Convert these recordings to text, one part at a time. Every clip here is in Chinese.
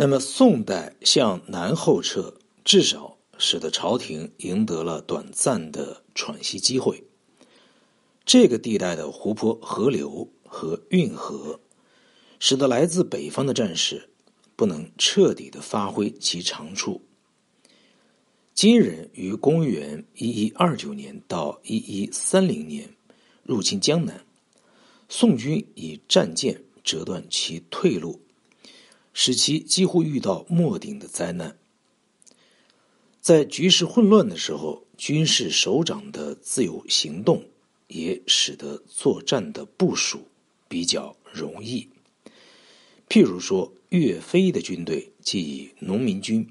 那么，宋代向南后撤，至少使得朝廷赢得了短暂的喘息机会。这个地带的湖泊、河流和运河，使得来自北方的战士不能彻底的发挥其长处。金人于公元一一二九年到一一三零年入侵江南，宋军以战舰折断其退路。使其几乎遇到末顶的灾难。在局势混乱的时候，军事首长的自由行动也使得作战的部署比较容易。譬如说，岳飞的军队即以农民军、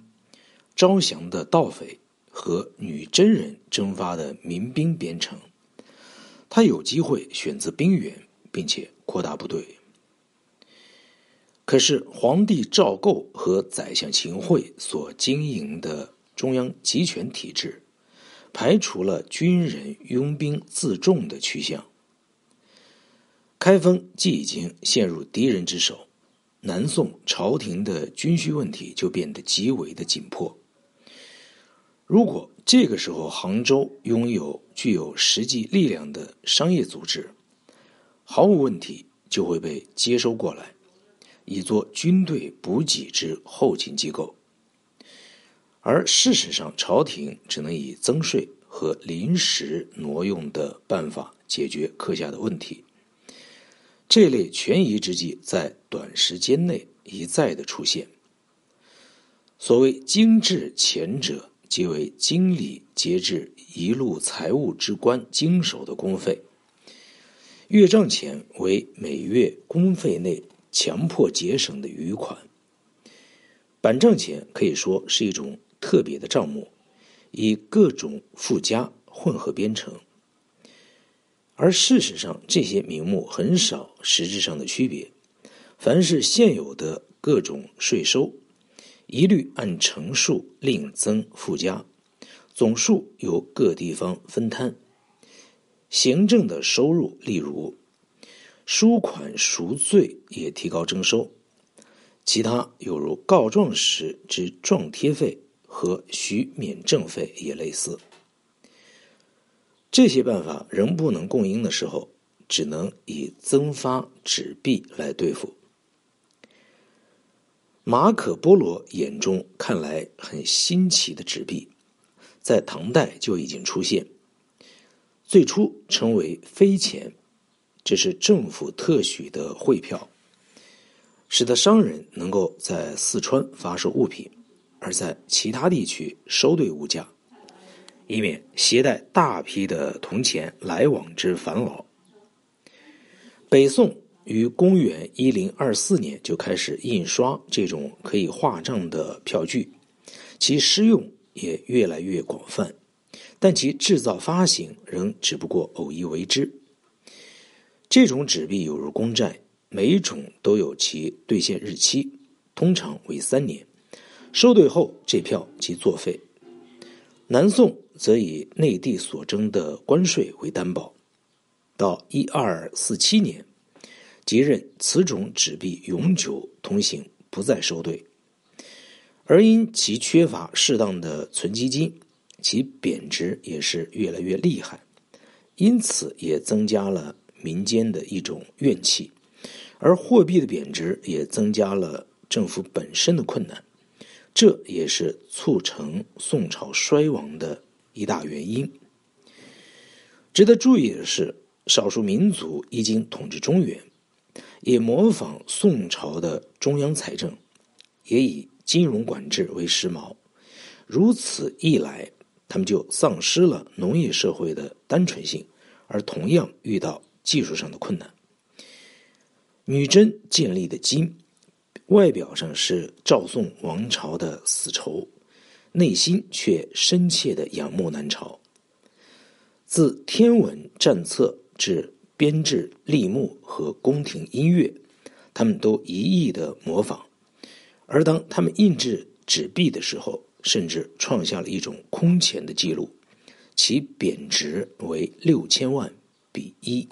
招降的盗匪和女真人征发的民兵编成，他有机会选择兵员，并且扩大部队。可是，皇帝赵构和宰相秦桧所经营的中央集权体制，排除了军人拥兵自重的趋向。开封既已经陷入敌人之手，南宋朝廷的军需问题就变得极为的紧迫。如果这个时候杭州拥有具有实际力量的商业组织，毫无问题就会被接收过来。以作军队补给之后勤机构，而事实上，朝廷只能以增税和临时挪用的办法解决课下的问题。这类权宜之计在短时间内一再的出现。所谓精制前者，即为经理节制一路财务之官经手的公费，月账钱为每月公费内。强迫节省的余款，板账钱可以说是一种特别的账目，以各种附加混合编成。而事实上，这些名目很少实质上的区别。凡是现有的各种税收，一律按乘数另增附加，总数由各地方分摊。行政的收入，例如。书款赎罪也提高征收，其他有如告状时之状贴费和许免证费也类似。这些办法仍不能供应的时候，只能以增发纸币来对付。马可波罗眼中看来很新奇的纸币，在唐代就已经出现，最初称为飞钱。这是政府特许的汇票，使得商人能够在四川发售物品，而在其他地区收兑物价，以免携带大批的铜钱来往之烦劳。北宋于公元一零二四年就开始印刷这种可以画账的票据，其施用也越来越广泛，但其制造发行仍只不过偶一为之。这种纸币有如公债，每一种都有其兑现日期，通常为三年。收兑后，这票即作废。南宋则以内地所征的关税为担保，到一二四七年，即任此种纸币永久通行，不再收兑。而因其缺乏适当的存积金，其贬值也是越来越厉害，因此也增加了。民间的一种怨气，而货币的贬值也增加了政府本身的困难，这也是促成宋朝衰亡的一大原因。值得注意的是，少数民族已经统治中原，也模仿宋朝的中央财政，也以金融管制为时髦。如此一来，他们就丧失了农业社会的单纯性，而同样遇到。技术上的困难。女真建立的金，外表上是赵宋王朝的死仇，内心却深切的仰慕南朝。自天文战策至编制立木和宫廷音乐，他们都一意的模仿。而当他们印制纸币的时候，甚至创下了一种空前的记录，其贬值为六千万。比一。